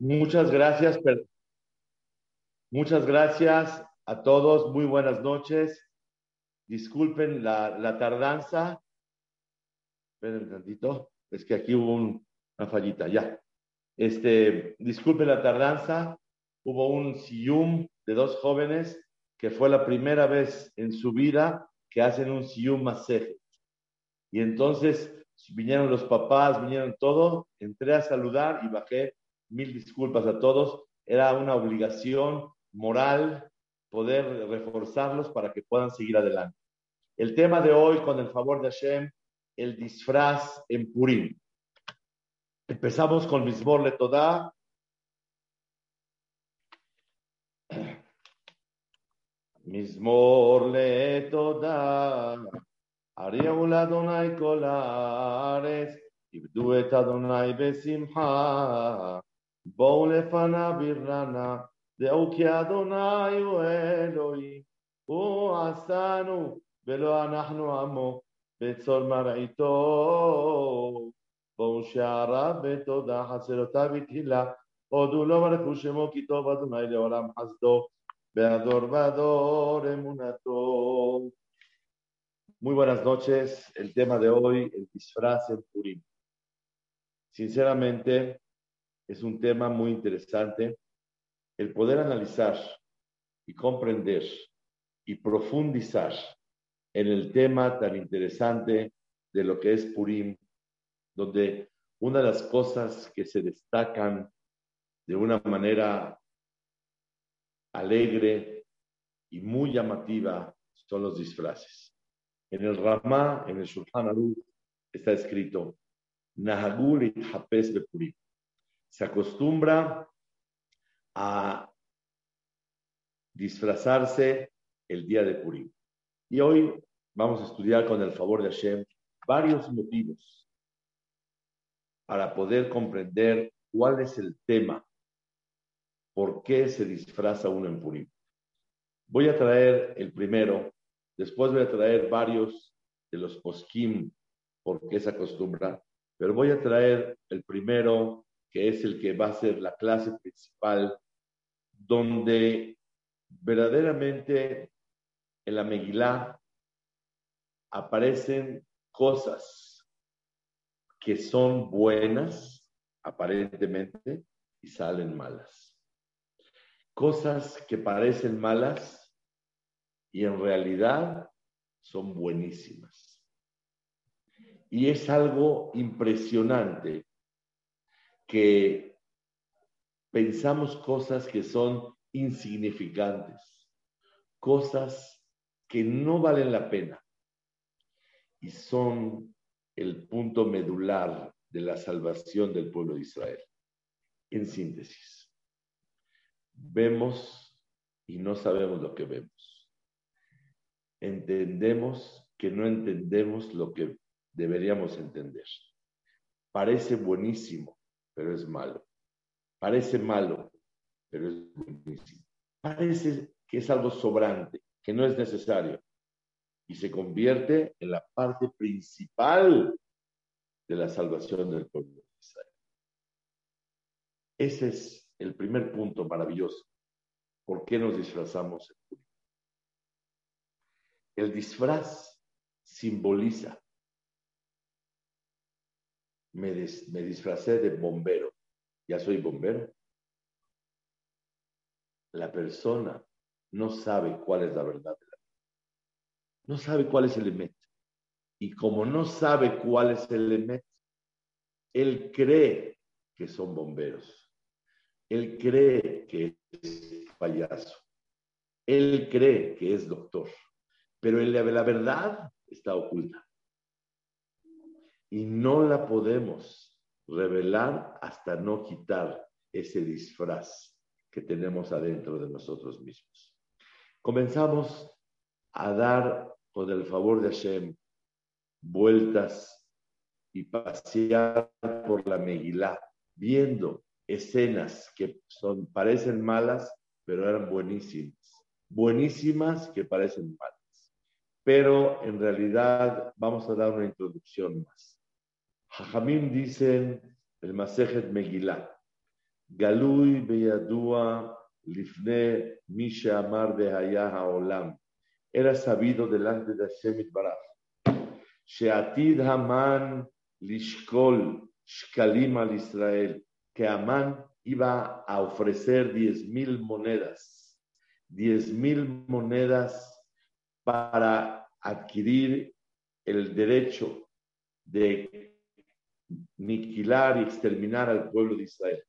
Muchas gracias. Muchas gracias a todos. Muy buenas noches. Disculpen la, tardanza. Esperen un tantito. Es que aquí hubo una fallita. Ya. Este, disculpen la tardanza. Hubo un siyum de dos jóvenes que fue la primera vez en su vida que hacen un siyum maseje. Y entonces vinieron los papás, vinieron todo. Entré a saludar y bajé mil disculpas a todos. Era una obligación moral poder reforzarlos para que puedan seguir adelante. El tema de hoy, con el favor de Hashem, el disfraz en Purim. Empezamos con Mismor Le Todá. Mismor Le Todá. Ariel Adonai Colares. Ibdu et Adonai Besimha. בואו לפניו ברננה, דעו כי אדוני הוא אלוהי, הוא עשנו ולא אנחנו עמו, בצור מרעיתו. בואו שעריו בתודה, חסרותיו בתהילה, הודו לו ברכו שמו כי טוב אדוני לעולם חסדו, והדור והדור אמונתו. Muy buenas noches. El tema de hoy, el disfraz en Purim. Sinceramente, es un tema muy interesante. El poder analizar y comprender y profundizar en el tema tan interesante de lo que es Purim, donde una de las cosas que se destacan de una manera alegre y muy llamativa son los disfraces. En el Ramá, en el Shulchan Aruch, está escrito, Nahagul Purim se acostumbra a disfrazarse el día de Purim. Y hoy vamos a estudiar con el favor de Hashem varios motivos para poder comprender cuál es el tema, por qué se disfraza uno en Purim. Voy a traer el primero, después voy a traer varios de los poskim, por qué se acostumbra, pero voy a traer el primero que es el que va a ser la clase principal, donde verdaderamente en la Megilá aparecen cosas que son buenas, aparentemente, y salen malas. Cosas que parecen malas y en realidad son buenísimas. Y es algo impresionante que pensamos cosas que son insignificantes, cosas que no valen la pena y son el punto medular de la salvación del pueblo de Israel. En síntesis, vemos y no sabemos lo que vemos. Entendemos que no entendemos lo que deberíamos entender. Parece buenísimo, pero es malo. Parece malo, pero es buenísimo. Parece que es algo sobrante, que no es necesario. Y se convierte en la parte principal de la salvación del pueblo de Israel. Ese es el primer punto maravilloso. ¿Por qué nos disfrazamos El disfraz simboliza me, disfracé de bombero. Ya soy bombero. La persona no sabe cuál es la verdad de la vida. No sabe cuál es el emet. Y como no sabe cuál es el emet, él cree que son bomberos. Él cree que es payaso. Él cree que es doctor. Pero la verdad está oculta y no la podemos revelar hasta no quitar ese disfraz que tenemos adentro de nosotros mismos. Comenzamos a dar, con el favor de Hashem, vueltas y pasear por la Megilá, viendo escenas que son, parecen malas, pero eran buenísimas. Buenísimas que parecen malas. Pero en realidad vamos a dar una introducción más. Jajamim dicen el Masejet Megillah, Galui beyadua lifne misha amar behaya olam. Era sabido delante de Hashem Baraj. Sheatid Haman lishkol shkalim al Israel. Que Amán iba a ofrecer diez mil monedas. Diez mil monedas para adquirir el derecho de aniquilar y exterminar al pueblo de Israel.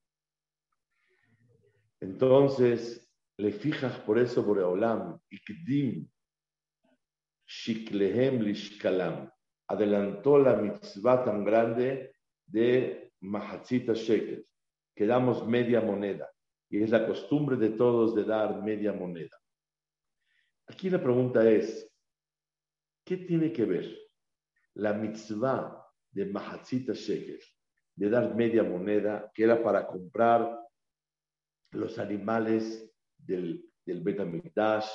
Entonces, le fijas por eso Boreolam, Ikdim, Shiklehem Lishkalam, adelantó la mitzvah tan grande de Mahatzita Shekel, que damos media moneda, y es la costumbre de todos de dar media moneda. Aquí la pregunta es, ¿qué tiene que ver la mitzvah de Mahatzita Shekel, de dar media moneda, que era para comprar los animales del, del Betamikdash,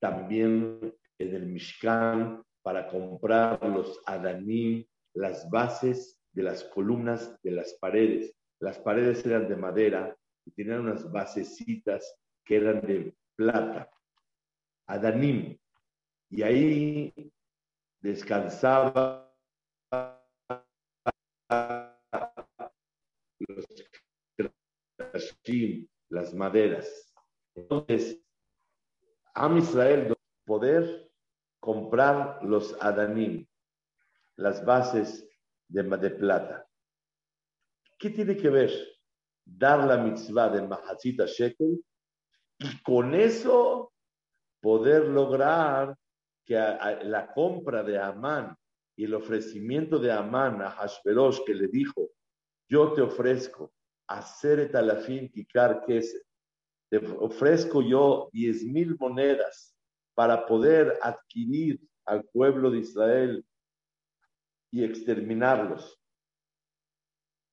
también en el Mishkan, para comprar los Adanim, las bases de las columnas de las paredes. Las paredes eran de madera y tenían unas basecitas que eran de plata. Adanim. Y ahí descansaba las maderas. Entonces, a Israel poder comprar los adanim, las bases de, plata. ¿Qué tiene que ver dar la mitzvah de Mahazita Shekel y con eso poder lograr que la compra de Amán y el ofrecimiento de Amán a Hashverosh que le dijo, yo te ofrezco hacer alafim kikar te ofrezco yo diez mil monedas para poder adquirir al pueblo de Israel y exterminarlos.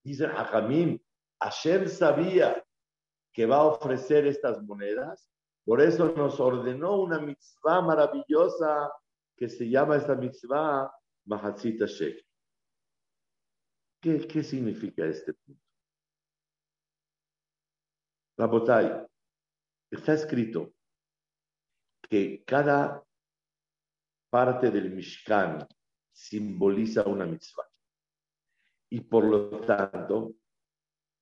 Dice Hajamim, Hashem sabía que va a ofrecer estas monedas, por eso nos ordenó una mitzvah maravillosa que se llama esta mitzvah Mahatzita Shek. ¿Qué, ¿Qué significa este punto? Rabotai, está escrito que cada parte del Mishkan simboliza una mitzvah. Y por lo tanto,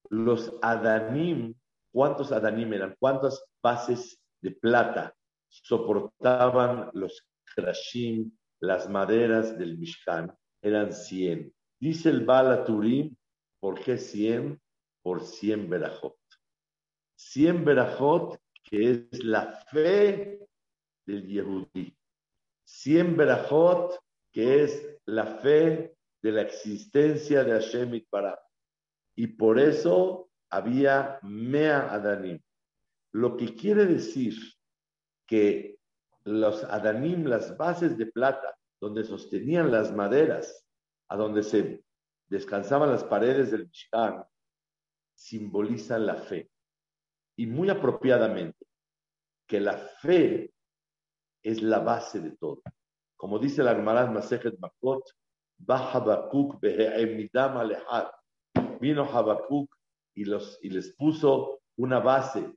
los Adanim, ¿cuántos Adanim eran? ¿Cuántas bases de plata soportaban los Krashim, las maderas del Mishkan? Eran 100. Dice el Balaturim, ¿por qué 100? Por 100 Berajot. 100 Berajot, que es la fe del Yehudí. 100 Berajot, que es la fe de la existencia de Hashem Itbaraj. Y por eso había Mea Adanim. Lo que quiere decir que los Adanim, las bases de plata, donde sostenían las maderas, a donde se descansaban las paredes del Mishkan, simbolizan la fe y muy apropiadamente que la fe es la base de todo. Como dice la Gemara Masejet Makot, Vino Habakkuk y, los, y les puso una base.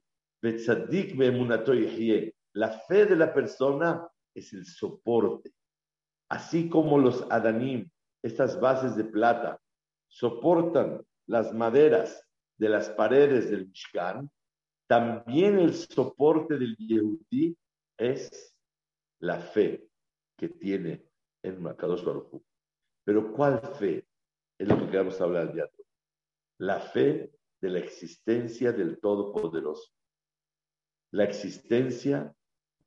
La fe de la persona es el soporte. Así como los Adanim, estas bases de plata, soportan las maderas de las paredes del Mishkan, también el soporte del Yehudí es la fe que tiene en Makadosh Baruj Pero ¿cuál fe? Es lo que queremos hablar de. La fe de la existencia del Todopoderoso. La existencia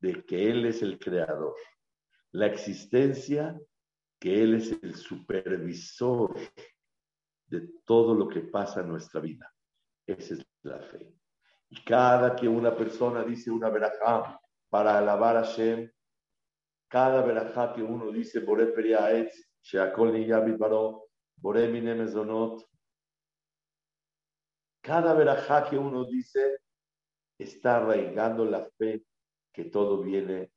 de que Él es el creador. La existencia que Él es el supervisor de todo lo que pasa en nuestra vida. Esa es la fe. Y cada que una persona dice una verajá para alabar a Hashem, cada verajá que uno dice, Bore Periaetz, Sheakol Niyabit Baro, Bore Mezonot, cada verajá que uno dice está arraigando la fe que todo viene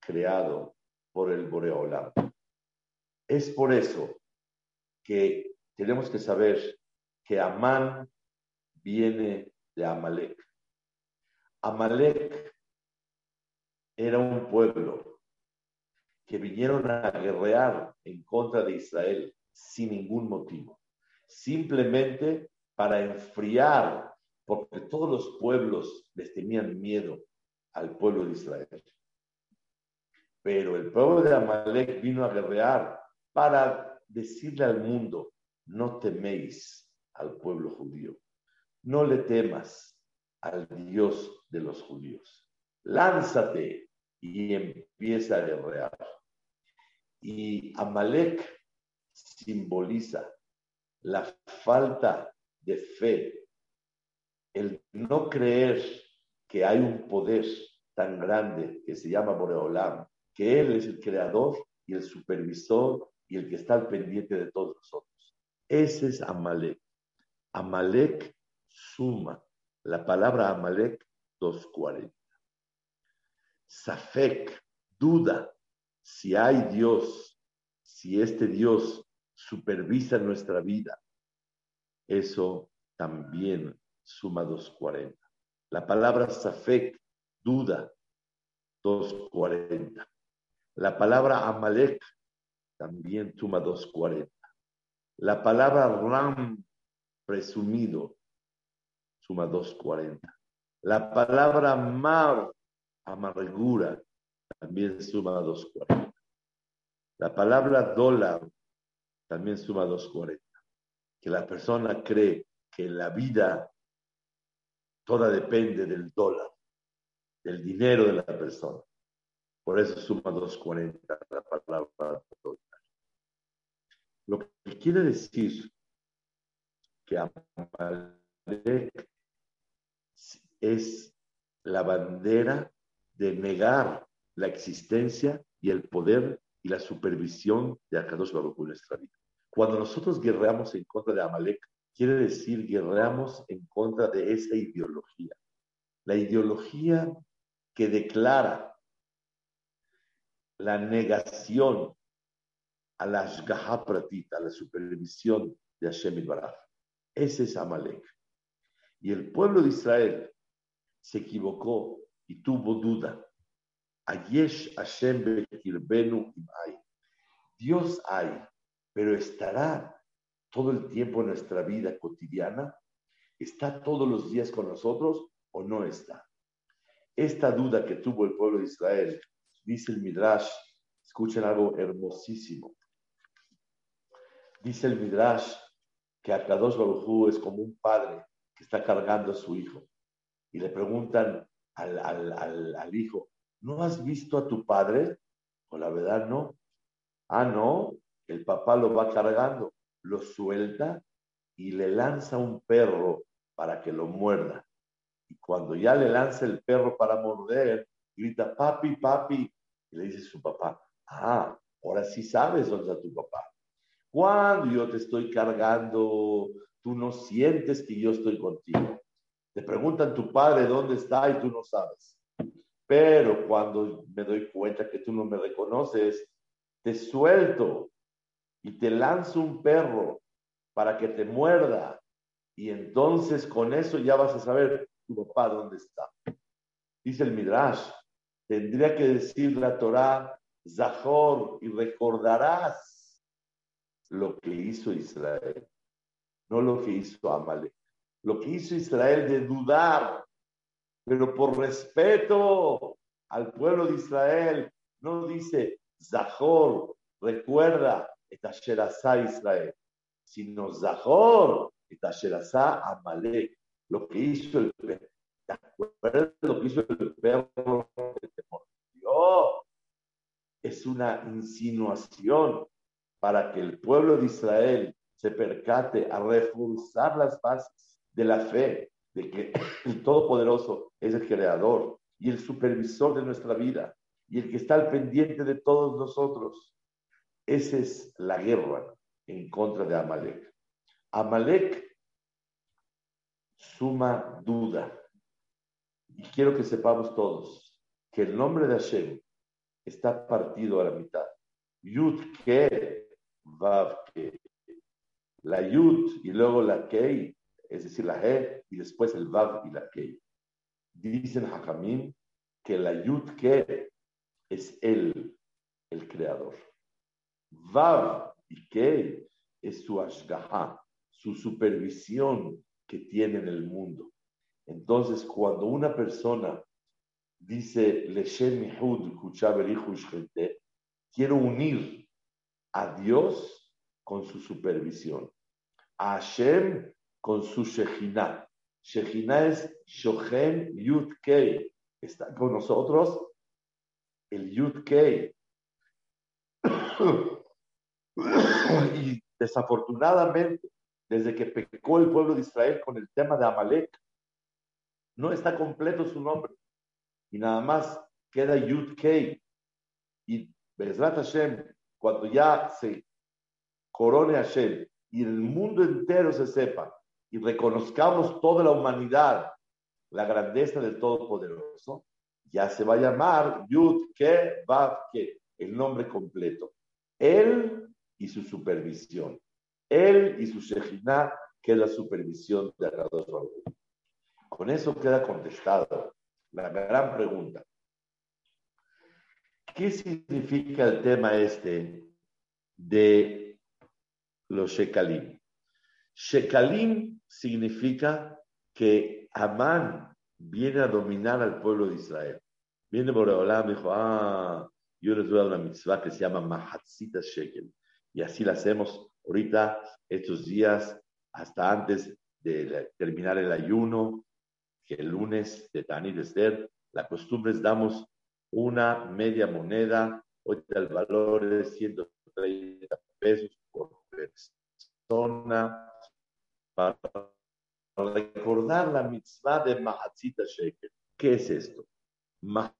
creado por el Boreolam. Es por eso que tenemos que saber que Amán viene de Amalek. Amalek era un pueblo que vinieron a guerrear en contra de Israel sin ningún motivo, simplemente para enfriar, porque todos los pueblos les tenían miedo al pueblo de Israel. Pero el pueblo de Amalek vino a guerrear para decirle al mundo, no teméis al pueblo judío, no le temas al Dios de los judíos, lánzate y empieza a guerrear. Y Amalek simboliza la falta de fe, el no creer que hay un poder tan grande que se llama Boreolam, que Él es el creador y el supervisor y el que está al pendiente de todos nosotros. Ese es Amalek. Amalek suma. La palabra Amalek 240. Safek, duda si hay Dios, si este Dios supervisa nuestra vida. Eso también suma 240. La palabra Safek, duda, 240. La palabra Amalek también suma 240. La palabra Ram, presumido, suma 240. La palabra Mar, amargura, también suma 240. La palabra dólar también suma 240. Que la persona cree que la vida toda depende del dólar, del dinero de la persona. Por eso suma 240 la palabra dólar. Lo que quiere decir que Amalek es la bandera de negar la existencia y el poder y la supervisión de Akadosh Baruch en nuestra vida. Cuando nosotros guerreamos en contra de Amalek, quiere decir guerreamos en contra de esa ideología. La ideología que declara la negación a la a la supervisión de Hashem Baraj. Ese es Amalek. Y el pueblo de Israel se equivocó y tuvo duda. Ayesh Hashem Bekirbenu hay. Dios hay, pero estará todo el tiempo en nuestra vida cotidiana. ¿Está todos los días con nosotros o no está? Esta duda que tuvo el pueblo de Israel, dice el Midrash, escuchen algo hermosísimo. Dice el Midrash que Akadosh Baruj es como un padre que está cargando a su hijo. Y le preguntan al, al, hijo, ¿no has visto a tu padre? Pues la verdad no. Ah, no, el papá lo va cargando, lo suelta y le lanza un perro para que lo muerda. Y cuando ya le lanza el perro para morder, grita, papi, papi. Y le dice su papá, ah, ahora sí sabes dónde está tu papá. Cuando yo te estoy cargando, tú no sientes que yo estoy contigo. Te preguntan tu padre dónde está y tú no sabes. Pero cuando me doy cuenta que tú no me reconoces, te suelto y te lanzo un perro para que te muerda. Y entonces con eso ya vas a saber tu papá dónde está. Dice el Midrash, tendría que decir la Torah, Zahor, y recordarás lo que hizo Israel, no lo que hizo Amalek. Lo que hizo Israel de dudar, pero por respeto al pueblo de Israel, no dice Zahor, recuerda, Etasherasá Israel, sino Zahor, Etasherasá Amalek, lo que hizo el perro. lo que hizo el perro que te mordió? Es una insinuación para que el pueblo de Israel se percate a reforzar las bases de la fe de que el Todopoderoso es el creador y el supervisor de nuestra vida y el que está al pendiente de todos nosotros. Esa es la guerra en contra de Amalek. Amalek suma duda. Y quiero que sepamos todos que el nombre de Hashem está partido a la mitad. Yud que Vav La Yud y luego la Kei es decir, la He y después el Vav y la Kei. Dicen Hajamim que la Yud Ke es él, el creador. Vav y Kei es su ashgaha, su supervisión que tiene en el mundo. Entonces, cuando una persona dice, quiero unir a Dios con su supervisión, a Hashem con su Shejina. Shejina es Shochen Yud Kei. Está con nosotros el Yud Kei. y desafortunadamente, desde que pecó el pueblo de Israel con el tema de Amalek, no está completo su nombre. Y nada más queda Yud Kei. Y Bezrat Hashem, cuando ya se corone Hashem y el mundo entero se sepa y reconozcamos toda la humanidad la grandeza del Todopoderoso, ya se va a llamar Yud Ke Vav Ke, el nombre completo. Él y su supervisión. Él y su Shejina, que es la supervisión de Akadosh Baruch. Con eso queda contestado la gran pregunta. ¿Qué significa el tema este de los Shekalim? Shekalim significa que Amán viene a dominar al pueblo de Israel. Viene Boreolam y dijo, ah, yo les voy una mitzvah que se llama Mahatzita Shekel. Y así la hacemos ahorita, estos días, hasta antes de terminar el ayuno, que el lunes de Tani Esther, la costumbre es damos una media moneda, ahorita el valor es 130 pesos por persona, para recordar la mitzvah de Mahatzita Shekel. ¿Qué es esto? Mahatzita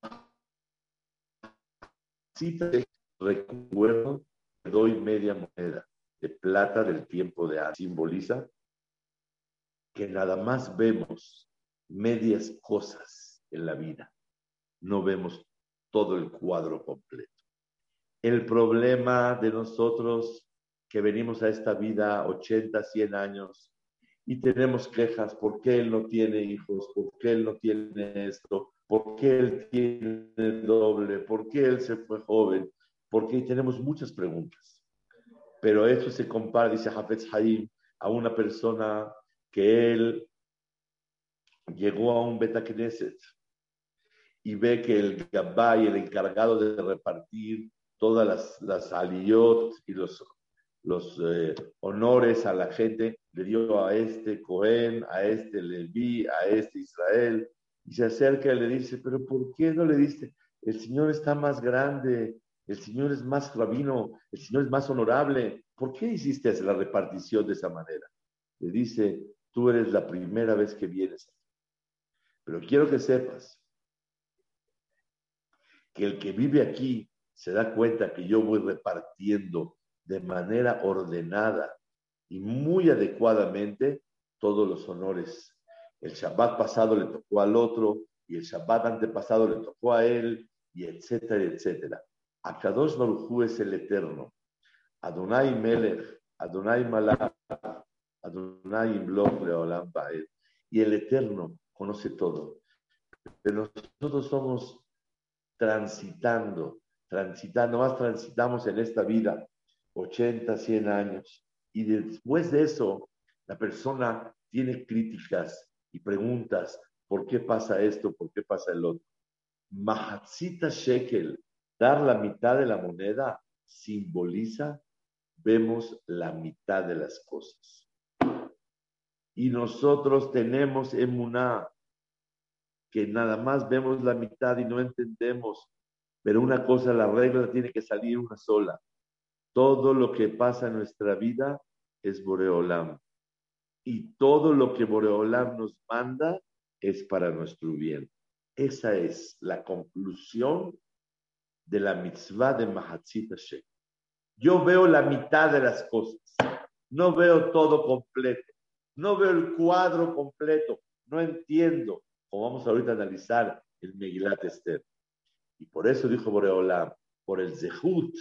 recuerdo doy media moneda de plata del tiempo de A. Simboliza que nada más vemos medias cosas en la vida. No vemos todo el cuadro completo. El problema de nosotros que venimos a esta vida 80, 100 años y tenemos quejas, ¿por qué él no tiene hijos? ¿Por qué él no tiene esto? ¿Por qué él tiene doble? ¿Por qué él se fue joven? porque tenemos muchas preguntas. Pero esto se compara, dice Hafez Haim, a una persona que él llegó a un Beta Knesset y ve que el Gabay, el encargado de repartir todas las, las aliyot y los, los eh, honores a la gente, le dio a este Cohen, a este Levi, a este Israel, y se acerca y le dice, pero ¿por qué no le diste? El Señor está más grande, el Señor es más rabino, el Señor es más honorable. ¿Por qué hiciste la repartición de esa manera? Le dice, tú eres la primera vez que vienes. Pero quiero que sepas que el que vive aquí se da cuenta que yo voy repartiendo de manera ordenada y muy adecuadamente todos los honores. El Shabbat pasado le tocó al otro y el Shabbat antepasado le tocó a él y etcétera, etcétera. Akadosh Baruchu es el eterno. Adonai Melech, Adonai Malach, Adonai Imloch Leolam Baed. Y el eterno conoce todo. Pero nosotros somos transitando, transitando, más transitamos en esta vida 80, 100 años. Y después de eso, la persona tiene críticas y preguntas, ¿por qué pasa esto? ¿Por qué pasa el otro? Mahatzita Shekel Dar la mitad de la moneda simboliza, vemos la mitad de las cosas. Y nosotros tenemos emuná, que nada más vemos la mitad y no entendemos. Pero una cosa, la regla tiene que salir una sola. Todo lo que pasa en nuestra vida es Boreolam. Y todo lo que Boreolam nos manda es para nuestro bien. Esa es la conclusión de la mitzvah de Mahatzit Hashem. Yo veo la mitad de las cosas, no veo todo completo, no veo el cuadro completo, no entiendo, como vamos ahorita a analizar el Megilat Esther. Y por eso dijo Boreolam, por el zehut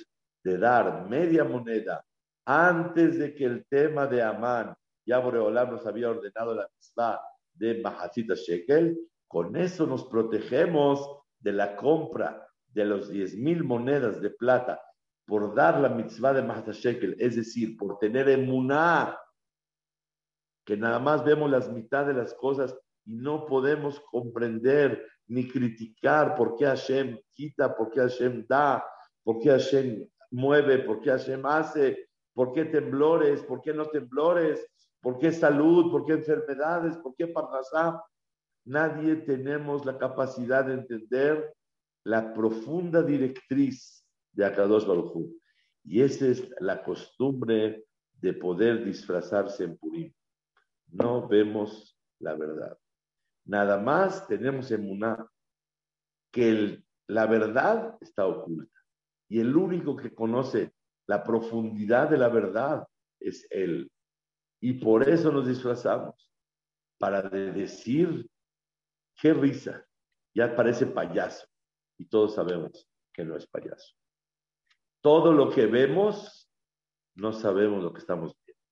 de dar media moneda antes de que el tema de Amán ya Boreolam nos había ordenado la mitzvah de Mahasita Shekel, con eso nos protegemos de la compra de los 10 mil monedas de plata por dar la mitzvah de Mahasita Shekel, es decir, por tener emuná, que nada más vemos las mitad de las cosas y no podemos comprender ni criticar por qué Hashem quita, por qué Hashem da, por qué Hashem mueve, por qué Hashem hace, por qué temblores, por qué no temblores, por qué salud, por qué enfermedades, por qué parnasá. Nadie tenemos la capacidad de entender la profunda directriz de Akadosh Baruj Y esa es la costumbre de poder disfrazarse en Purim. No vemos la verdad. Nada más tenemos en Muná que la verdad está oculta. Y el único que conoce la profundidad de la verdad es Él. Y por eso nos disfrazamos, para decir, qué risa, ya parece payaso. Y todos sabemos que no es payaso. Todo lo que vemos, no sabemos lo que estamos viendo.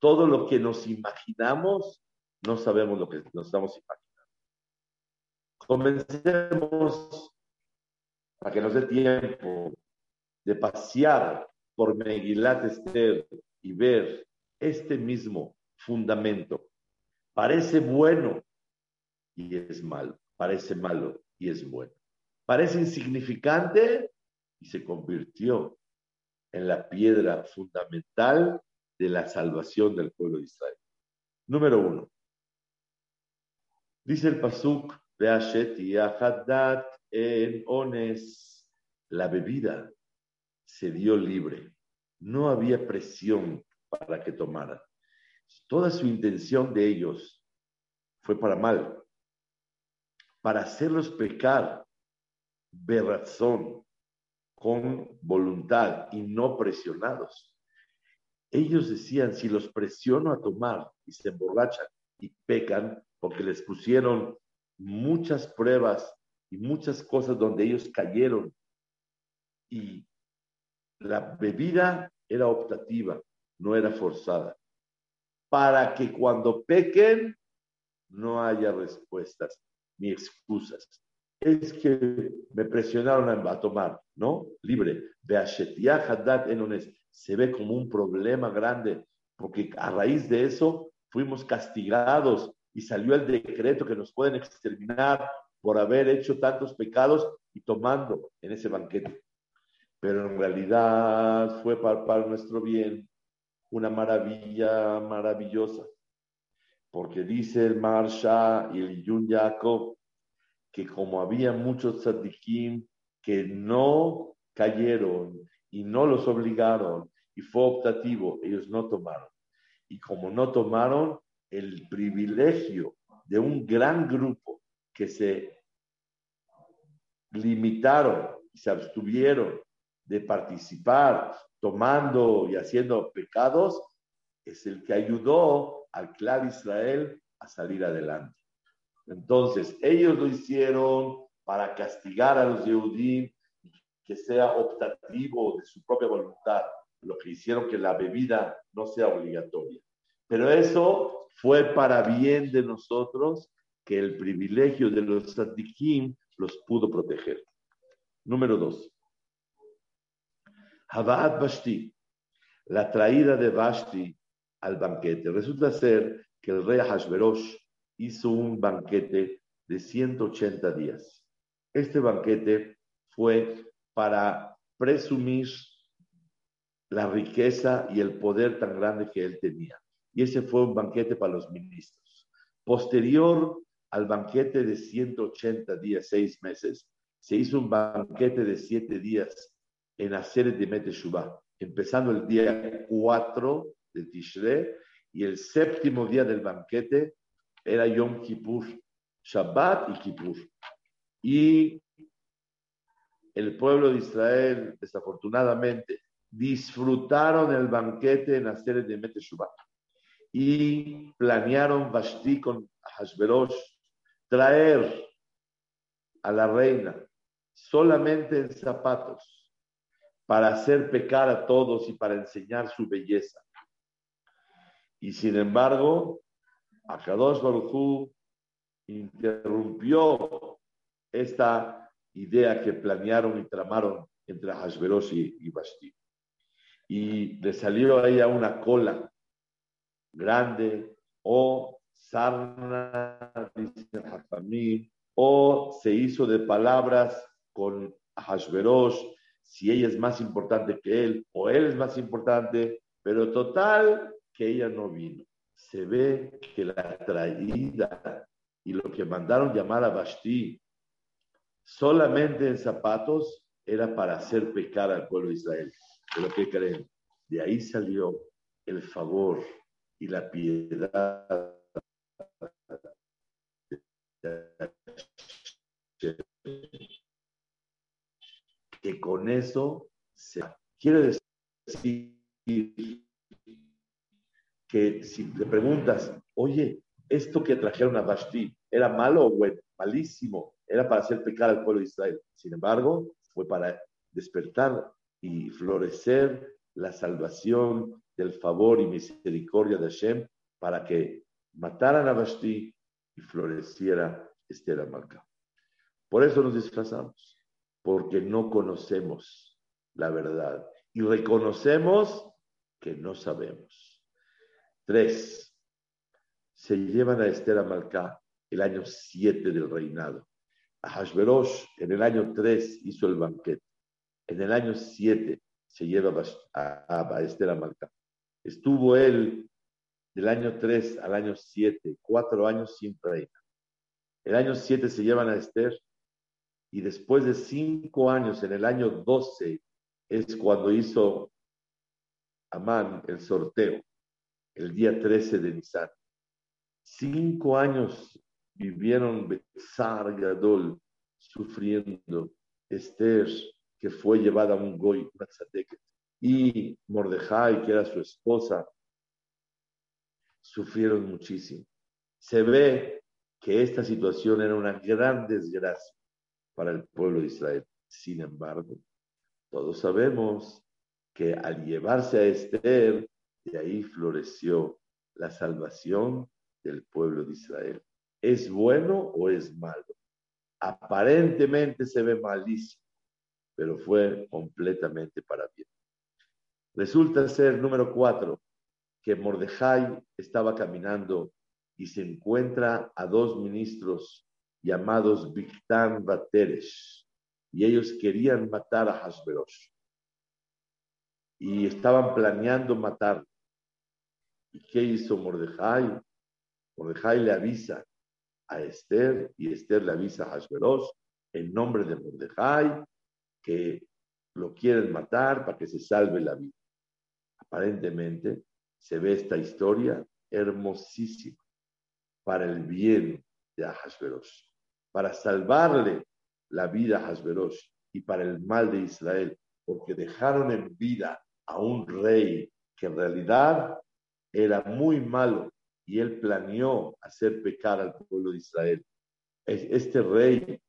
Todo lo que nos imaginamos, no sabemos lo que nos estamos imaginando. Comencemos, para que nos dé tiempo, de pasear por Megilat Esther y ver este mismo fundamento. Parece bueno y es malo. Parece malo y es bueno. Parece insignificante y se convirtió en la piedra fundamental de la salvación del pueblo de Israel. Número uno. Dice el Pasuk, y en Ones, la bebida se dio libre. No había presión para que tomaran. Toda su intención de ellos fue para mal, para hacerlos pecar de razón, con voluntad y no presionados. Ellos decían, si los presiono a tomar y se emborrachan y pecan, porque les pusieron muchas pruebas y muchas cosas donde ellos cayeron y la bebida era optativa, no era forzada, para que cuando pequen no haya respuestas ni excusas. Es que me presionaron a, tomar, ¿no? Libre. Se ve como un problema grande, porque a raíz de eso fuimos castigados y salió el decreto que nos pueden exterminar por haber hecho tantos pecados y tomando en ese banquete. Pero en realidad fue para nuestro bien, una maravilla maravillosa. Porque dice el Marsha y el Yun Jacob que como había muchos tzadikim que no cayeron y no los obligaron y fue optativo, ellos no tomaron. Y como no tomaron, el privilegio de un gran grupo que se limitaron y se abstuvieron de participar tomando y haciendo pecados, es el que ayudó al clan Israel a salir adelante. Entonces, ellos lo hicieron para castigar a los Yehudim que sea optativo de su propia voluntad, lo que hicieron que la bebida no sea obligatoria. Pero eso fue para bien de nosotros que el privilegio de los tzadikim los pudo proteger. Número dos. Havaat Bashti, la traída de Bashti al banquete. Resulta ser que el rey Hashverosh hizo un banquete de 180 días. Este banquete fue para presumir la riqueza y el poder tan grande que él tenía. Y ese fue un banquete para los ministros. Posterior al banquete de 180 días, seis meses, se hizo un banquete de siete días en hacer de Meteshuvah, empezando el día 4 de Tishre y el séptimo día del banquete era Yom Kippur, Shabbat y Kippur. Y el pueblo de Israel, desafortunadamente, disfrutaron el banquete en hacer de Meteshuvah y planearon Vashti con Hashverosh traer a la reina solamente en zapatos para hacer pecar a todos y para enseñar su belleza. Y sin embargo, Akadosh Baruj interrumpió esta idea que planearon y tramaron entre Hashverosh y, Basti. Y le salió a ella una cola grande o sarna, dice o se hizo de palabras con Hashverosh, si ella es más importante que él o él es más importante, pero total que ella no vino. Se ve que la traída y lo que mandaron llamar a Basti solamente en zapatos era para hacer pecar al pueblo de Israel. Pero ¿qué creen? De ahí salió el favor y la piedad que con eso se quiere decir que si te preguntas, oye, esto que trajeron a Basti era malo o bueno, malísimo, era para hacer pecar al pueblo de Israel. Sin embargo, fue para despertar y florecer la salvación del favor y misericordia de Hashem para que mataran a Basti y floreciera Esther Amalcá. Por eso nos disfrazamos porque no conocemos la verdad y reconocemos que no sabemos. Tres, se llevan a Esther Amalcá el año siete del reinado. A Hashverosh en el año tres hizo el banquete. En el año siete se lleva a, Esther Amalcá. Estuvo él del año tres al año siete, cuatro años sin reina. El año siete se llevan a Esther y después de cinco años, en el año 12, es cuando hizo Amán el sorteo, el día 13 de Nisan. Cinco años vivieron Besar Gadol sufriendo. Esther, que fue llevada a un goy, y Mordejai, que era su esposa, sufrieron muchísimo. Se ve que esta situación era una gran desgracia para el pueblo de Israel. Sin embargo, todos sabemos que al llevarse a Esther, de ahí floreció la salvación del pueblo de Israel. ¿Es bueno o es malo? Aparentemente se ve malísimo, pero fue completamente para bien. Resulta ser, número cuatro, que Mordejai estaba caminando y se encuentra a dos ministros llamados Bictán Bateres, y ellos querían matar a Hasberosh. Y estaban planeando matar. ¿Y qué hizo Mordejai? Mordejai le avisa a Esther y Esther le avisa a Hasberosh en nombre de Mordejai que lo quieren matar para que se salve la vida. Aparentemente se ve esta historia hermosísima para el bien de Ahasverosh para salvarle la vida a Hasberosh y para el mal de Israel, porque dejaron en vida a un rey que en realidad era muy malo y él planeó hacer pecar al pueblo de Israel. Este rey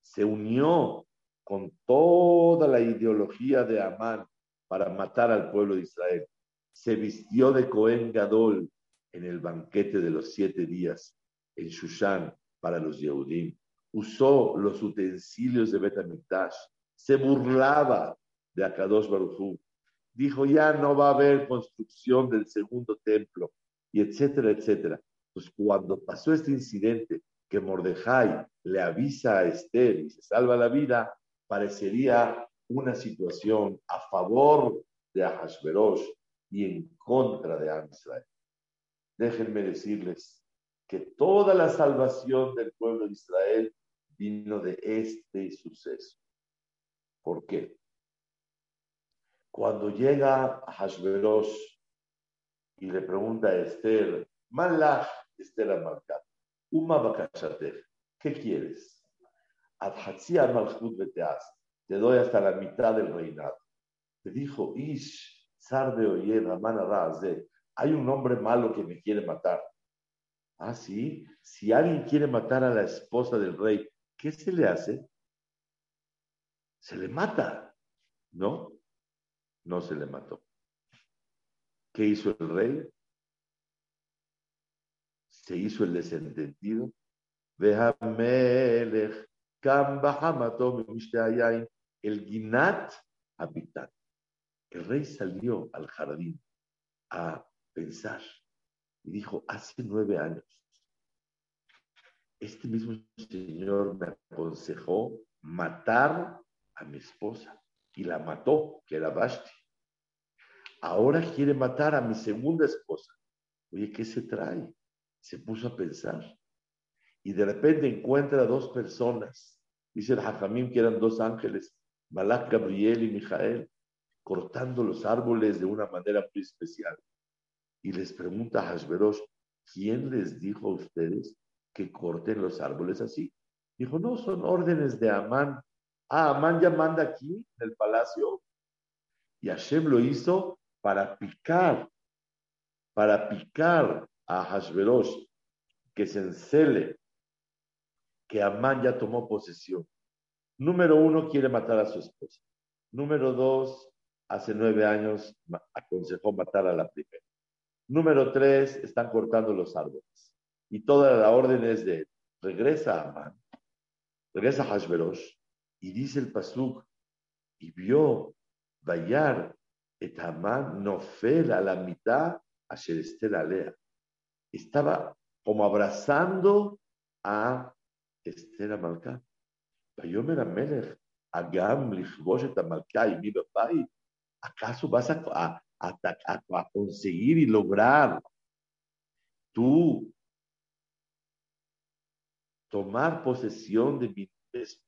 se unió con toda la ideología de Amán para matar al pueblo de Israel. Se vistió de Cohen Gadol en el banquete de los siete días en Shushan para los Yehudim. Usó los utensilios de Betamikdash, se burlaba de Akadosh Baruj dijo ya no va a haber construcción del segundo templo, y etcétera, etcétera. Pues cuando pasó este incidente que Mordejai le avisa a Esther y se salva la vida, parecería una situación a favor de Ahasverosh y en contra de Am Déjenme decirles que toda la salvación del pueblo de Israel vino de este suceso. ¿Por qué? Cuando llega Hashverosh y le pregunta a Esther, Malach, Esther Amalkat, Uma ¿qué quieres? te doy hasta la mitad del reinado. Te dijo, Ish, Sarde Oyed, hay un hombre malo que me quiere matar. Ah, sí, si alguien quiere matar a la esposa del rey, ¿qué se le hace? Se le mata. No, no se le mató. ¿Qué hizo el rey? se hizo el desentendido. El Ginat Habitat. El rey salió al jardín a pensar y dijo, hace nueve años, este mismo señor me aconsejó matar a mi esposa y la mató, que era Basti. Ahora quiere matar a mi segunda esposa. Oye, ¿qué se trae? Se puso a pensar y de repente encuentra dos personas. Dice el Hajamim que eran dos ángeles, Malak Gabriel y Mijael, cortando los árboles de una manera muy especial. Y les pregunta a Hashverosh, ¿quién les dijo a ustedes que corten los árboles así? Dijo, no, son órdenes de Amán. Ah, Amán ya manda aquí, en el palacio. Y Hashem lo hizo para picar, para picar a Hashverosh, que se encele, que Amán ya tomó posesión. Número uno, quiere matar a su esposa. Número dos, hace nueve años aconsejó matar a la primera. Número tres, están cortando los árboles. Y toda la orden es de regresa a Amán, regresa a Hashverosh, y dice el Pasuk, y vio Bayar et Amán nofel a la mitad a Sherestel Alea. Estaba como abrazando a Esther Amalcá. Vayomer Amelech, Agam Lichbosh et Amalcá y mi ¿Acaso vas a, conseguir y lograr tú tomar posesión de mi,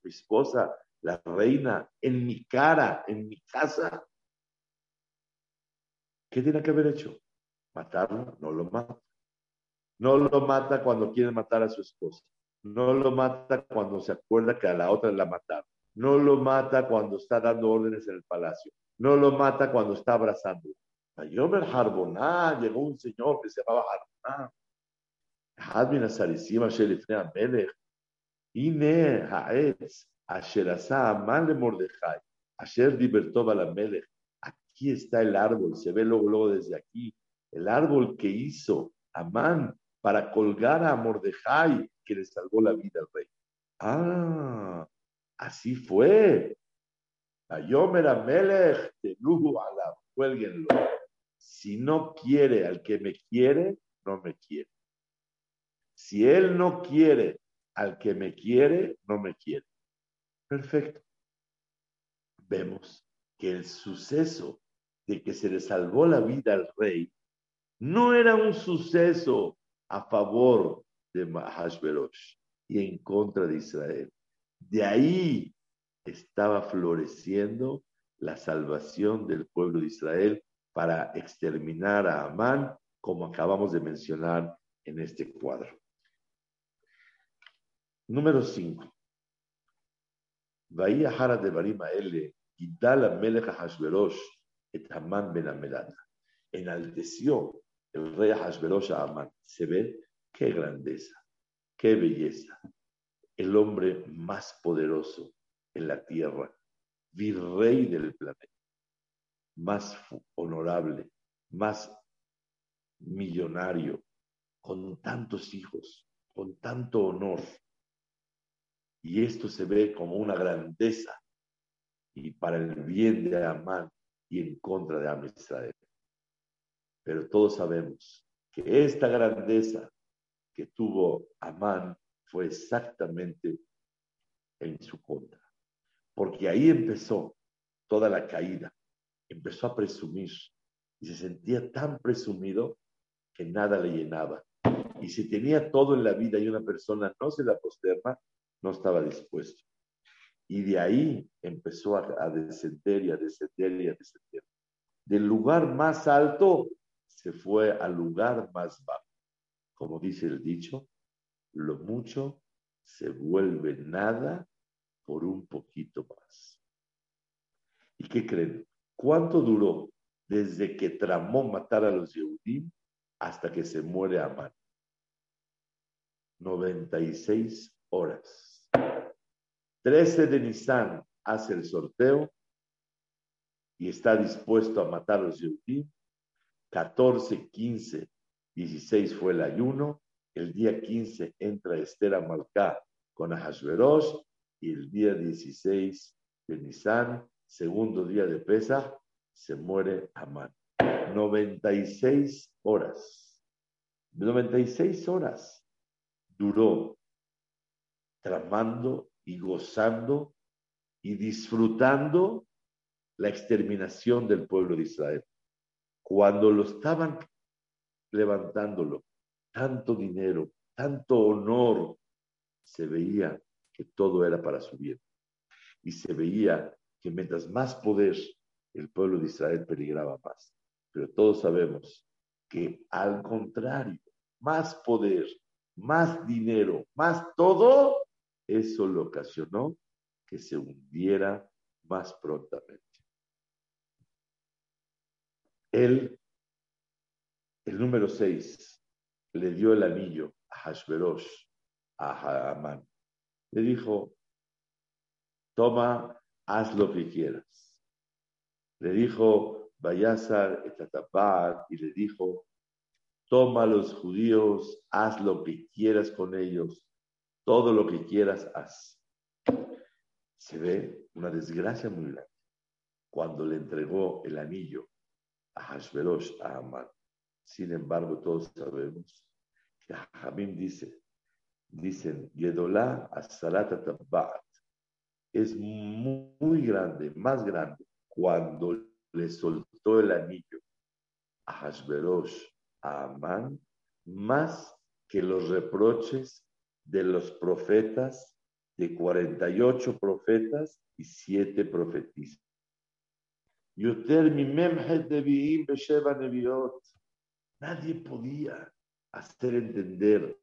esposa, la reina, en mi cara, en mi casa? ¿Qué tiene que haber hecho? Matarlo, no lo mata. No lo mata cuando quiere matar a su esposa. No lo mata cuando se acuerda que a la otra la mataron. No lo mata cuando está dando órdenes en el palacio no lo mata cuando está abrazando. Yomer Harboná, llegó un señor que se llamaba Harboná. Hadmin Asarisim Asher Ifne Amelech. Ine Haetz Asher Asa Aman le Mordejai. Asher Libertó Balamelech. Aquí está el árbol, se ve luego, luego desde aquí. El árbol que hizo Amán para colgar a Mordejai, que le salvó la vida al rey. Ah, así fue. Ayomer Amelech, ala, cuélguenlo. Si no quiere al que me quiere, no me quiere. Si él no quiere al que me quiere, no me quiere. Perfecto. Vemos que el suceso de que se le salvó la vida al rey no era un suceso a favor de Mahashverosh y en contra de Israel. De ahí estaba floreciendo la salvación del pueblo de Israel para exterminar a Amán, como acabamos de mencionar en este cuadro. Número 5. Bahía Hara de Barima L. Gidala Melech Hashverosh et Amán ben Amelada. Enalteció el rey Hashverosh a Amán. Se ve qué grandeza, qué belleza. El hombre más poderoso, en la tierra, virrey del planeta, más honorable, más millonario, con tantos hijos, con tanto honor. Y esto se ve como una grandeza y para el bien de Amán y en contra de Am Pero todos sabemos que esta grandeza que tuvo Amán fue exactamente en su contra porque ahí empezó toda la caída. Empezó a presumir y se sentía tan presumido que nada le llenaba. Y si tenía todo en la vida y una persona no se la posterna, no estaba dispuesto. Y de ahí empezó a, descender y a descender y a descender. Del lugar más alto se fue al lugar más bajo. Como dice el dicho, lo mucho se vuelve nada por un poquito más. ¿Y qué creen? ¿Cuánto duró desde que tramó matar a los Yehudim hasta que se muere Amán? 96 horas. 13 de Nisan hace el sorteo y está dispuesto a matar a los Yehudim. 14, 15, 16 fue el ayuno el día 15 entra Esther a Malcá con Ahasverosh y el día 16 de Nisan, segundo día de Pesa, se muere Amán. 96 horas. 96 horas duró tramando y gozando y disfrutando la exterminación del pueblo de Israel. Cuando lo estaban levantándolo, tanto dinero, tanto honor, se veía que todo era para su bien. Y se veía que mientras más poder, el pueblo de Israel peligraba más. Pero todos sabemos que al contrario, más poder, más dinero, más todo, eso lo ocasionó que se hundiera más prontamente. Él, el número 6, le dio el anillo a Hashverosh, a Amán. Le dijo, toma, haz lo que quieras. Le dijo, Bayazar etatapat, y le dijo, toma los judíos, haz lo que quieras con ellos, todo lo que quieras, haz. Se ve una desgracia muy grande cuando le entregó el anillo a Hashverosh, a Amán. Sin embargo, todos sabemos que Jamim dice, dicen, Yedolá Asalata Tabbat, es muy, grande, más grande, cuando le soltó el anillo a Hashverosh, a Amán, más que los reproches de los profetas, de 48 profetas y 7 profetisas. Nadie podía hacer entender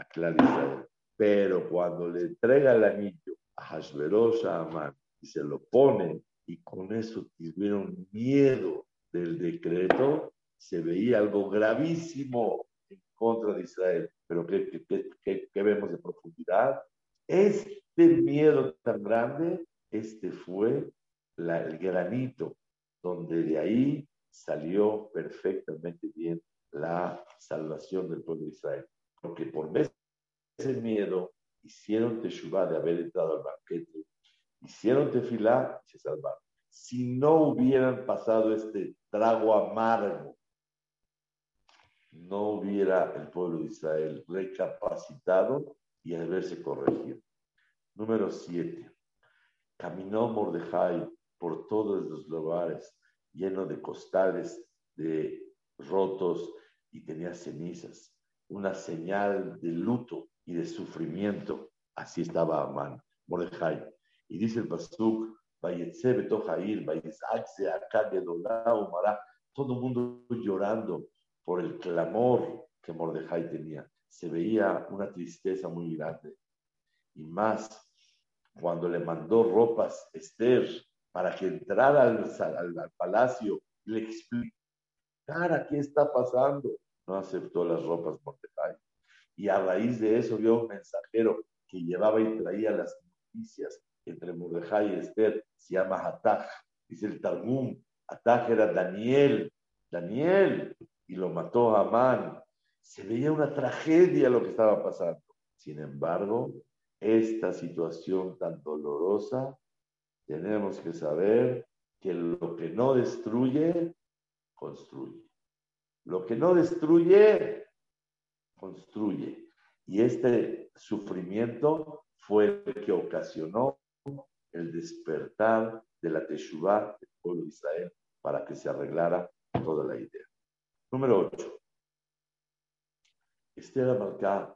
a Pero cuando le entrega el anillo a Hashverosh a Amán y se lo pone y con eso tuvieron miedo del decreto, se veía algo gravísimo en contra de Israel. Pero ¿qué, qué vemos de profundidad? Este miedo tan grande, este fue el granito, donde de ahí salió perfectamente bien la salvación del pueblo de Israel. Porque por ese miedo hicieron teshuvah de haber entrado al banquete, hicieron tefilá y se salvaron. Si no hubieran pasado este trago amargo, no hubiera el pueblo de Israel recapacitado y haberse corregido. Número siete. Caminó Mordejai por todos los lugares, lleno de costales, de rotos y tenía cenizas. Una señal de luto y de sufrimiento. Así estaba Amán, Mordejai. Y dice el Pasuk, todo el mundo llorando por el clamor que Mordejai tenía. Se veía una tristeza muy grande. Y más cuando le mandó ropas Esther para que entrara al, palacio y le explicara qué está pasando. No aceptó las ropas Mordecai. Y a raíz de eso vio un mensajero que llevaba y traía las noticias entre Mordecai y Esther. Se llama Hataj. Dice el Targum. Era Daniel. Daniel. Y lo mató a Amán. Se veía una tragedia lo que estaba pasando. Sin embargo, esta situación tan dolorosa tenemos que saber que lo que no destruye, construye. Lo que no destruye, construye. Y este sufrimiento fue el que ocasionó el despertar de la Teshuvah del pueblo de Israel para que se arreglara toda la idea. Número 8. Esther Amalcá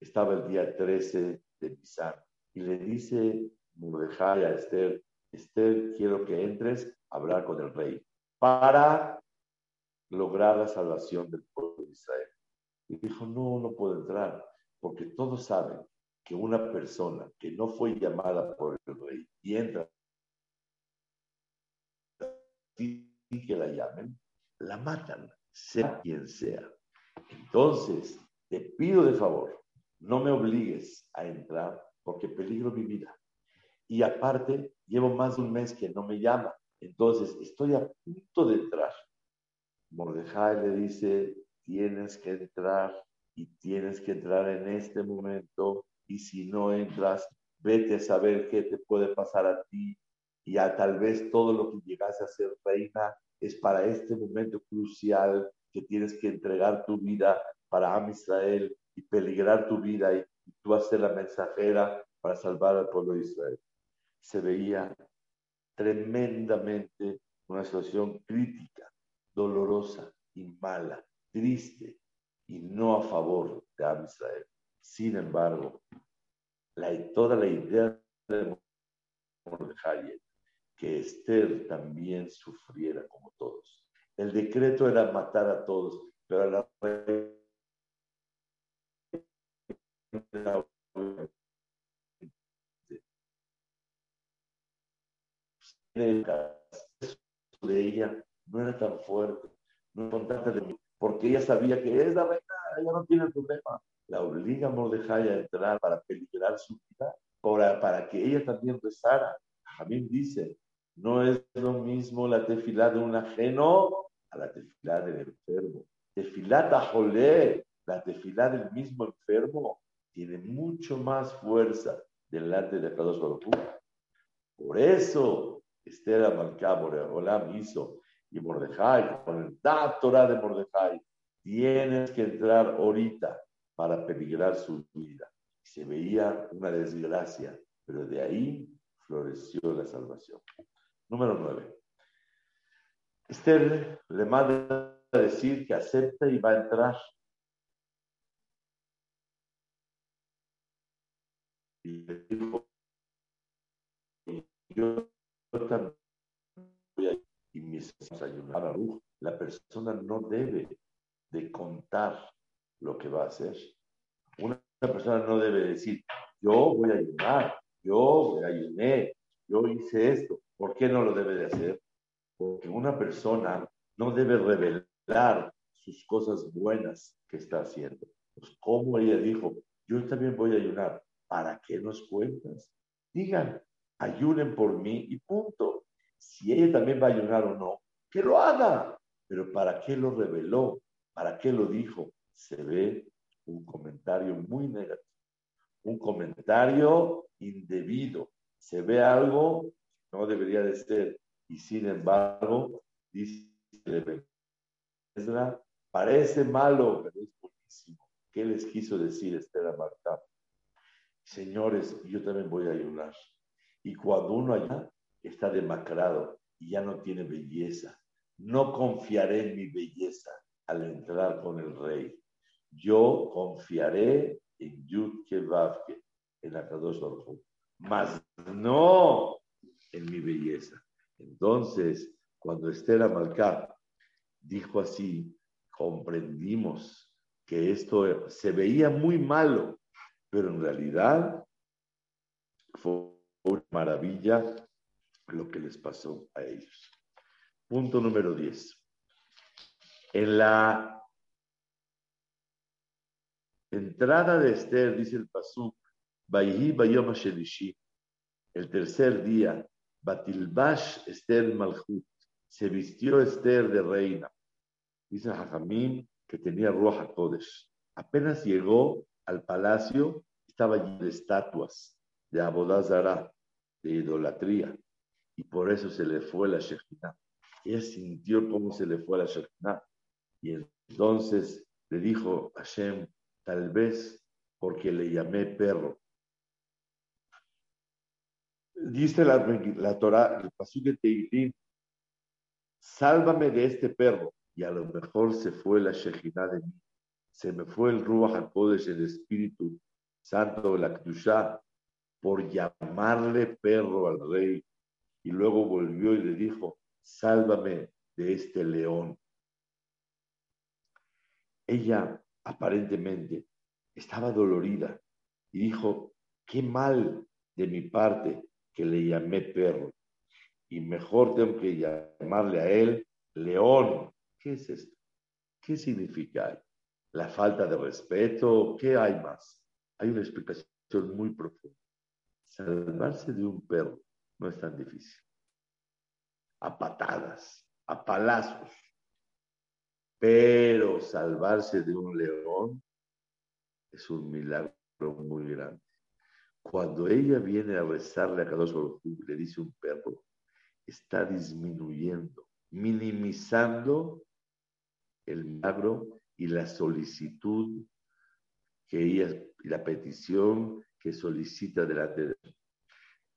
estaba el día 13 de Nisan y le dice Mordejai a Esther, Esther, quiero que entres a hablar con el rey para lograr la salvación del pueblo de Israel. Y dijo, no, no puedo entrar, porque todos saben que una persona que no fue llamada por el rey y entra y que la llamen, la matan, sea quien sea. Entonces, te pido de favor, no me obligues a entrar porque peligro mi vida. Y aparte, llevo más de un mes que no me llama. Entonces, estoy a punto de entrar. Mordejai le dice, tienes que entrar y tienes que entrar en este momento y si no entras, vete a saber qué te puede pasar a ti y a tal vez todo lo que llegase a ser reina es para este momento crucial que tienes que entregar tu vida para Am Israel y peligrar tu vida y, tú vas a ser la mensajera para salvar al pueblo de Israel. Se veía tremendamente una situación crítica, dolorosa y mala, triste y no a favor de Am Israel. Sin embargo, la, toda la idea de que Esther también sufriera como todos. El decreto era matar a todos, pero a la de ella no era tan fuerte, no contante de mí, porque ella sabía que es la reina, ella no tiene problema. La obliga a Mordejai a entrar para peligrar su vida, para, para que ella también rezara. Jamín dice, no es lo mismo la tefilá de un ajeno a la tefilá del enfermo. Tefilá tajolé, la tefilá del mismo enfermo, tiene mucho más fuerza delante de Kadosh Baruj Por eso, Esther Amalcá, Olam hizo, y Mordejai, con el Torah de Mordejai, tienes que entrar ahorita para peligrar su vida. Se veía una desgracia, pero de ahí floreció la salvación. Número 9. Esther le manda a decir que acepta y va a entrar. Y le yo también ayunar a La persona no debe de contar lo que va a hacer. Una persona no debe decir, yo voy a ayunar, yo voy a ayunar, yo hice esto. ¿Por qué no lo debe de hacer? Porque una persona no debe revelar sus cosas buenas que está haciendo. Pues como ella dijo, yo también voy a ayunar. ¿Para qué nos cuentas? Digan, ayunen por mí y punto. Si ella también va a ayunar o no, que lo haga. Pero ¿para qué lo reveló? ¿Para qué lo dijo? Se ve un comentario muy negativo. Un comentario indebido. Se ve algo no debería de ser. Y sin embargo, dice parece malo, pero es buenísimo. ¿Qué les quiso decir Esther a Marta? Señores, yo también voy a ayunar. Y cuando uno allá está demacrado y ya no tiene belleza, no confiaré en mi belleza al entrar con el rey. Yo confiaré en Yud Kevavke, en la Kadosh Mas no en mi belleza. Entonces, cuando Esther Amalcá dijo así, comprendimos que esto se veía muy malo, pero en realidad fue una maravilla lo que les pasó a ellos. Punto número 10. En la entrada de Esther, dice el Pasuk, el tercer día, Batilbash Esther Malchut. Se vistió Esther de reina. Dice Jajamín que tenía Roja Kodesh. Apenas llegó al palacio, estaba lleno de estatuas, de abodazara, de idolatría. Y por eso se le fue la Shekhinah. Ella sintió cómo se le fue la Shekhinah. Y entonces le dijo a Hashem, tal vez porque le llamé perro dice la, la Torah, el pasuk de Teilim, sálvame de este perro. Y a lo mejor se fue la Shejina de mí. Se me fue el Ruach HaKodesh, el Espíritu Santo, la Kdusha, por llamarle perro al rey. Y luego volvió y le dijo, sálvame de este león. Ella aparentemente estaba dolorida y dijo, qué mal de mi parte que le llamé perro. Y mejor tengo que llamarle a él león. ¿Qué es esto? ¿Qué significa? ¿La falta de respeto? ¿Qué hay más? Hay una explicación muy profunda. Salvarse de un perro no es tan difícil. A patadas, a palazos. Pero salvarse de un león es un milagro muy grande. Cuando ella viene a rezarle a Kadosh le dice un perro, está disminuyendo, minimizando el milagro y la solicitud que ella, la petición que solicita delante de.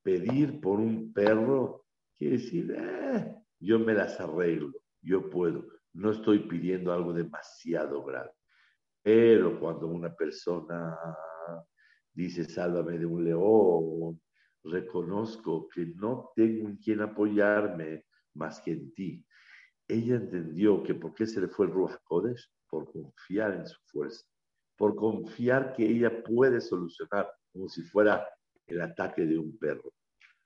Pedir por un perro quiere decir, eh, yo me las arreglo, yo puedo, no estoy pidiendo algo demasiado grande. Pero cuando una persona dice, sálvame de un león, reconozco que no tengo en quien apoyarme más que en ti. Ella entendió que por qué se le fue el Ruach Kodesh, por confiar en su fuerza, por confiar que ella puede solucionar como si fuera el ataque de un perro.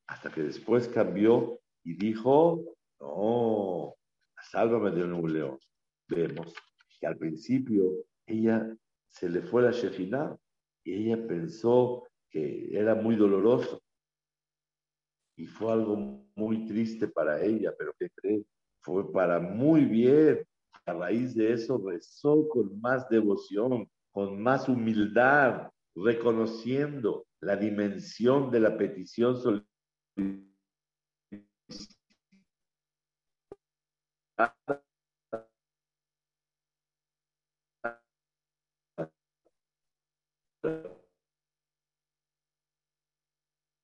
Hasta que después cambió y dijo, no, sálvame de un león. Vemos que al principio ella se le fue la Shejina y ella pensó que era muy doloroso. Y fue algo muy triste para ella, pero ¿qué cree? Fue para muy bien. A raíz de eso rezó con más devoción, con más humildad, reconociendo la dimensión de la petición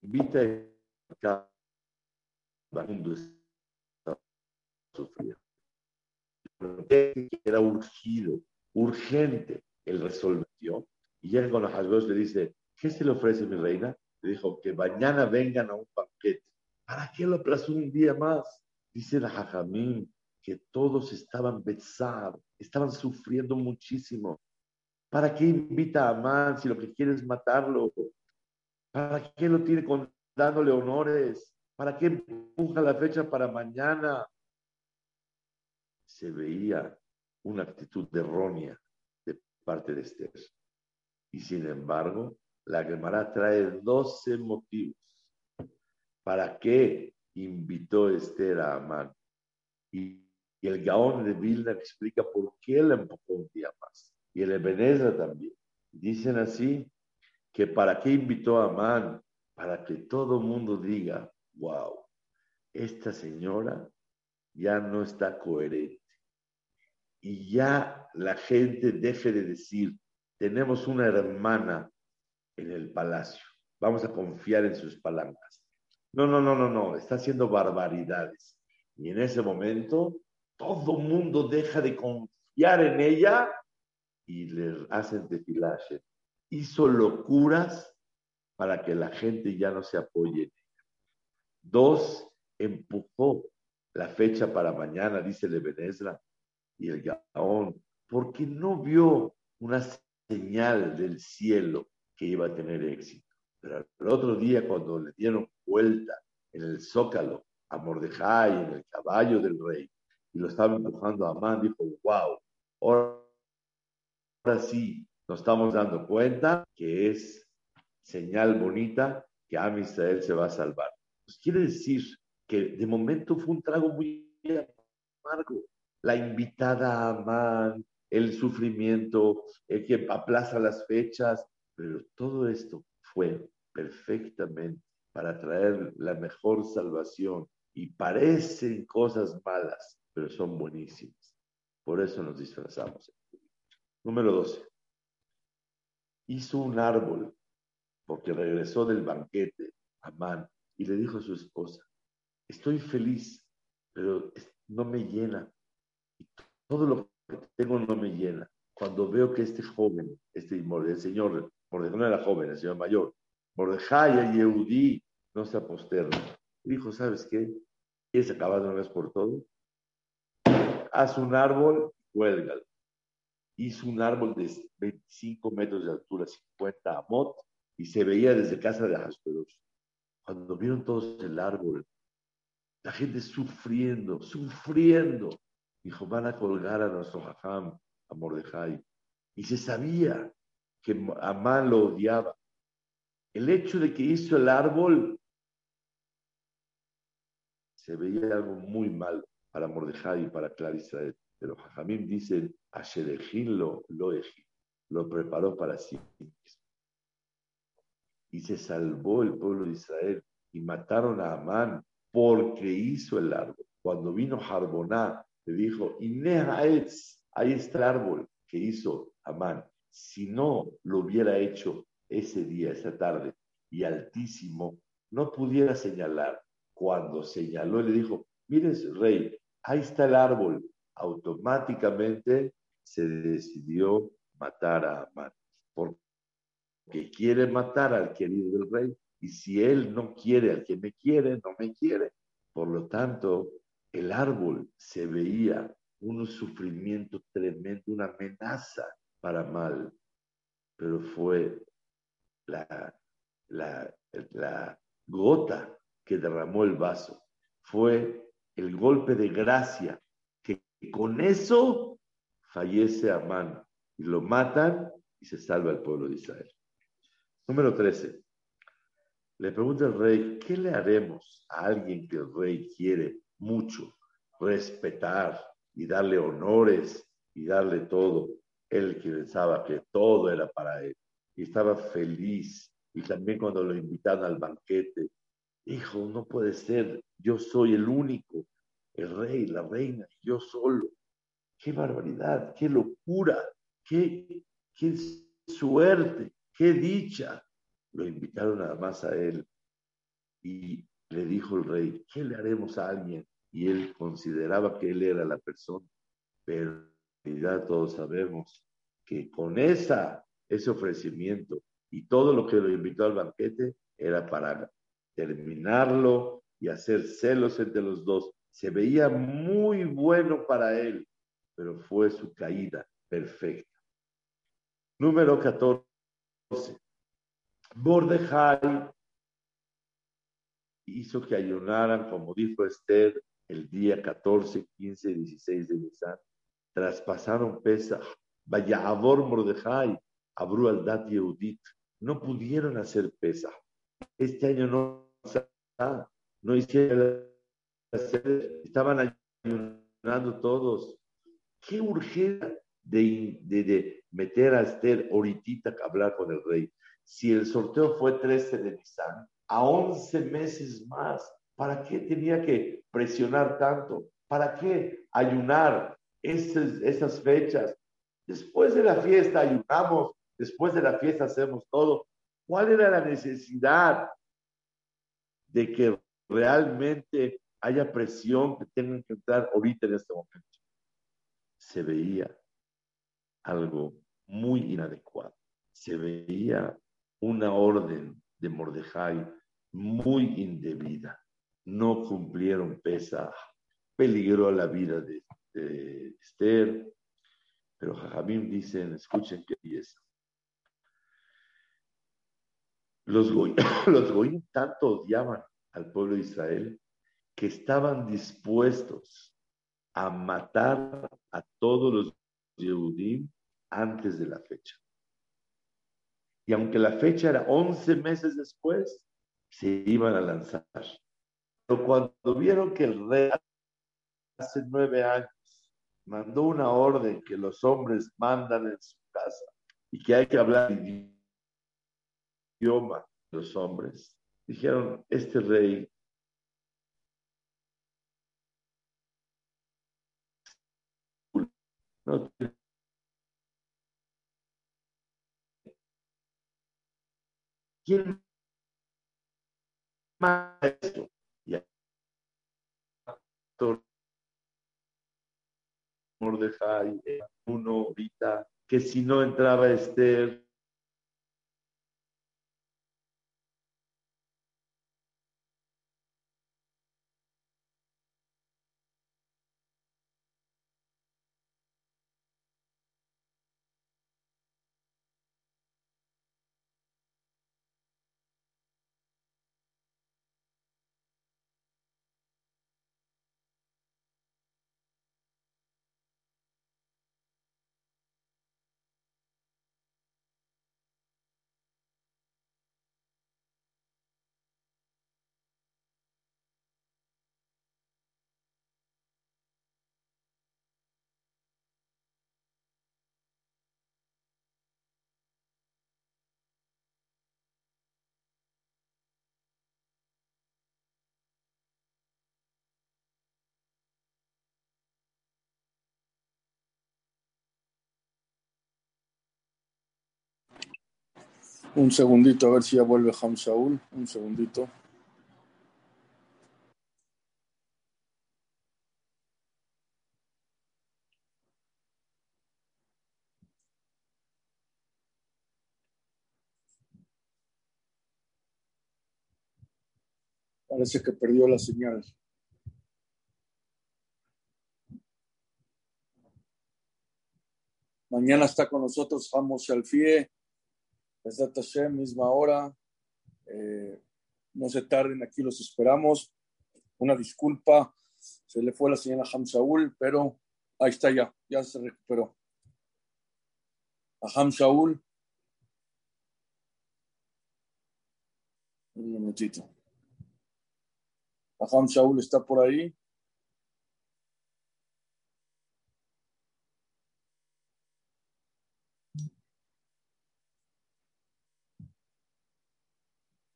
Invita a mundo está sufriendo. Era urgido, urgente el resolvió. Y llega con los le dice, ¿qué se le ofrece mi reina? Le dijo, que mañana vengan a un banquete. ¿Para qué lo aplazó un día más? Dice la Jajamín que todos estaban besados, estaban sufriendo muchísimo. ¿Para qué invita a Amán si lo que quiere es matarlo? ¿Para qué lo tiene con, dándole honores? ¿Para qué empuja la fecha para mañana? Se veía una actitud errónea de parte de Esther. Y sin embargo, la Gemara trae 12 motivos para qué invitó Esther a Amán. Y, el Gaón de Vilna explica por qué la empujó un día más. Y el Ebenezer también. Dicen así que para qué invitó a Amán, para que todo el mundo diga, wow, esta señora ya no está coherente. Y ya la gente deje de decir, tenemos una hermana en el palacio, vamos a confiar en sus palancas. No, no, no, no, no, está haciendo barbaridades. Y en ese momento todo mundo deja de confiar en ella y le hacen tefilaje. Hizo locuras para que la gente ya no se apoye en ella. Dos, empujó la fecha para mañana, dice Lebenezra y el Gaón, porque no vio una señal del cielo que iba a tener éxito. Pero el otro día, cuando le dieron vuelta en el zócalo a Mordejai, en el caballo del rey, y lo estaba empujando a Amán, dijo, wow, ahora ahora sí nos estamos dando cuenta que es señal bonita que Am Israel se va a salvar. Pues quiere decir que de momento fue un trago muy amargo. La invitada a Amán, el sufrimiento, el que aplaza las fechas, pero todo esto fue perfectamente para traer la mejor salvación y parecen cosas malas, pero son buenísimas. Por eso nos disfrazamos. Número 12. Hizo un árbol porque regresó del banquete, Amán, y le dijo a su esposa, estoy feliz, pero no me llena. Todo lo que tengo no me llena. Cuando veo que este joven, este el señor, Mordejai no era joven, el señor mayor, Mordejai y Yehudí no se aposternan. Dijo, ¿sabes qué? ¿Quieres acabar de una vez por todo? Haz un árbol, cuélgalo hizo un árbol de 25 metros de altura, 50 amot, y se veía desde casa de Hasperos. Cuando vieron todos el árbol, la gente sufriendo, sufriendo, dijo, van a colgar a nuestro jajam, a Mordejai. Y se sabía que Amán lo odiaba. El hecho de que hizo el árbol se veía algo muy mal para Mordejai y para Clara Israel. Pero Jajamim dicen, lo lo lo preparó para sí mismo. Y se salvó el pueblo de Israel y mataron a Amán porque hizo el árbol. Cuando vino Jarboná, le dijo, Inehaetz, ahí está el árbol que hizo Amán. Si no lo hubiera hecho ese día, esa tarde, y altísimo, no pudiera señalar. Cuando señaló, le dijo, mire, rey, ahí está el árbol. Automáticamente se decidió matar a Amán, porque quiere matar al querido del rey, y si él no quiere al que me quiere, no me quiere. Por lo tanto, el árbol se veía un sufrimiento tremendo, una amenaza para mal, pero fue la, gota que derramó el vaso, fue el golpe de gracia, que con eso fallece Amán y lo matan y se salva el pueblo de Israel. Número 13. Le pregunta el rey, ¿qué le haremos a alguien que el rey quiere mucho, respetar y darle honores y darle todo? Él pensaba que todo era para él y estaba feliz. Y también cuando lo invitaron al banquete, dijo, no puede ser, yo soy el único, el rey, la reina, yo solo. Qué barbaridad, qué locura, qué, qué suerte, qué dicha. Lo invitaron nada más a él y le dijo el rey, ¿qué le haremos a alguien? Y él consideraba que él era la persona, pero en realidad todos sabemos que con esa, ese ofrecimiento y todo lo que lo invitó al banquete era para terminarlo y hacer celos entre los dos. Se veía muy bueno para él, pero fue su caída perfecta. Número 14. Bordejai hizo que ayunaran, como dijo Esther, el día 14, 15 y 16 de Nisan. Traspasaron Pesach. Vayabor Mordejai, Abru Aldat Yehudit. No pudieron hacer Pesach. Este año no, no hicieron estaban ayunando todos. Qué urgencia de, de, meter a Esther ahorita a hablar con el rey. Si el sorteo fue 13 de Nisan, a 11 meses más, ¿para qué tenía que presionar tanto? ¿Para qué ayunar esas, esas fechas? Después de la fiesta ayunamos, después de la fiesta hacemos todo. ¿Cuál era la necesidad de que realmente haya presión que tengan que entrar ahorita en este momento? Se veía algo muy inadecuado. Se veía una orden de Mordejai muy indebida. No cumplieron pesa, peligró la vida de, Esther. Pero Jajamim dicen, escuchen qué es. Los goyim, los goyim tanto odiaban al pueblo de Israel que estaban dispuestos a matar a todos los Yehudim antes de la fecha. Y aunque la fecha era 11 meses después, se iban a lanzar. Pero cuando vieron que el rey hace nueve años mandó una orden que los hombres mandan en su casa y que hay que hablar idioma los hombres, dijeron, este rey ¿Quién. Mordejai, uno ahorita, que si no entraba Esther, Un segundito, a ver si ya vuelve Ham Shaul. Un segundito. Parece que perdió la señal. Mañana está con nosotros Hamos Alfie, desde Hashem, misma hora. Eh, no se tarden, aquí los esperamos. Una disculpa, se le fue la señal a Ham Shaul, pero ahí está ya, ya se recuperó. A Ham Shaul. Un minutito. Aham Shaul está por ahí.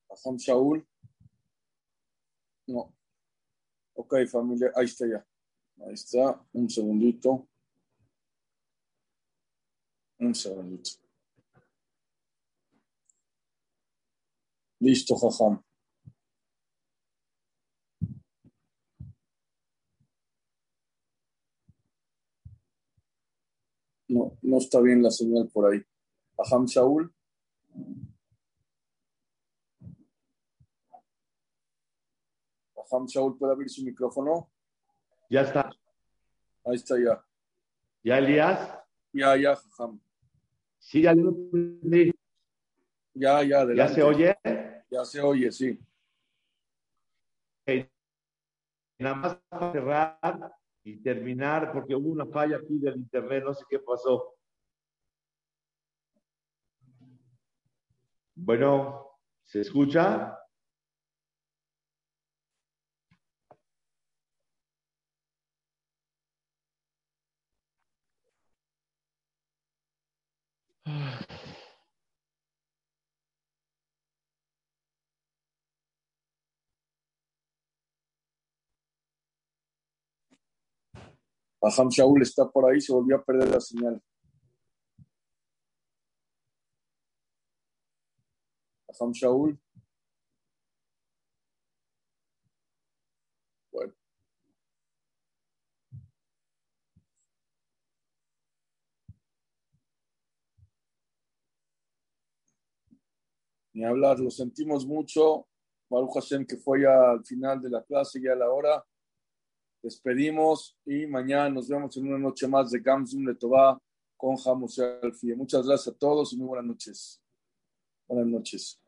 Aham Shaul. No. Ok, familia, ahí está ya. Ahí está. Un segundito. Un segundito. Listo, Jajam. No, no está bien la señal por ahí. Aham Shaul. Aham Shaul, ¿puede abrir su micrófono? Ya está. Ahí está ya. ¿Ya, Elías? Ya, ya, Jajam. Sí, ya lo prendí. Ya, ya, ¿Ya adelante. se oye? Ya se oye, sí. Ok. Nada más para cerrar y terminar, porque hubo una falla aquí del internet, no sé qué pasó. Bueno, ¿se escucha? Aham Shaul está por ahí, se volvió a perder la señal. Aham Shaul. Bueno. Ni hablar, lo sentimos mucho. Baruch Hashem que fue ya al final de la clase, ya a la hora. Despedimos y mañana nos vemos en una noche más de Gamsum Letová con Jamos Alfie. Muchas gracias a todos y muy buenas noches. Buenas noches.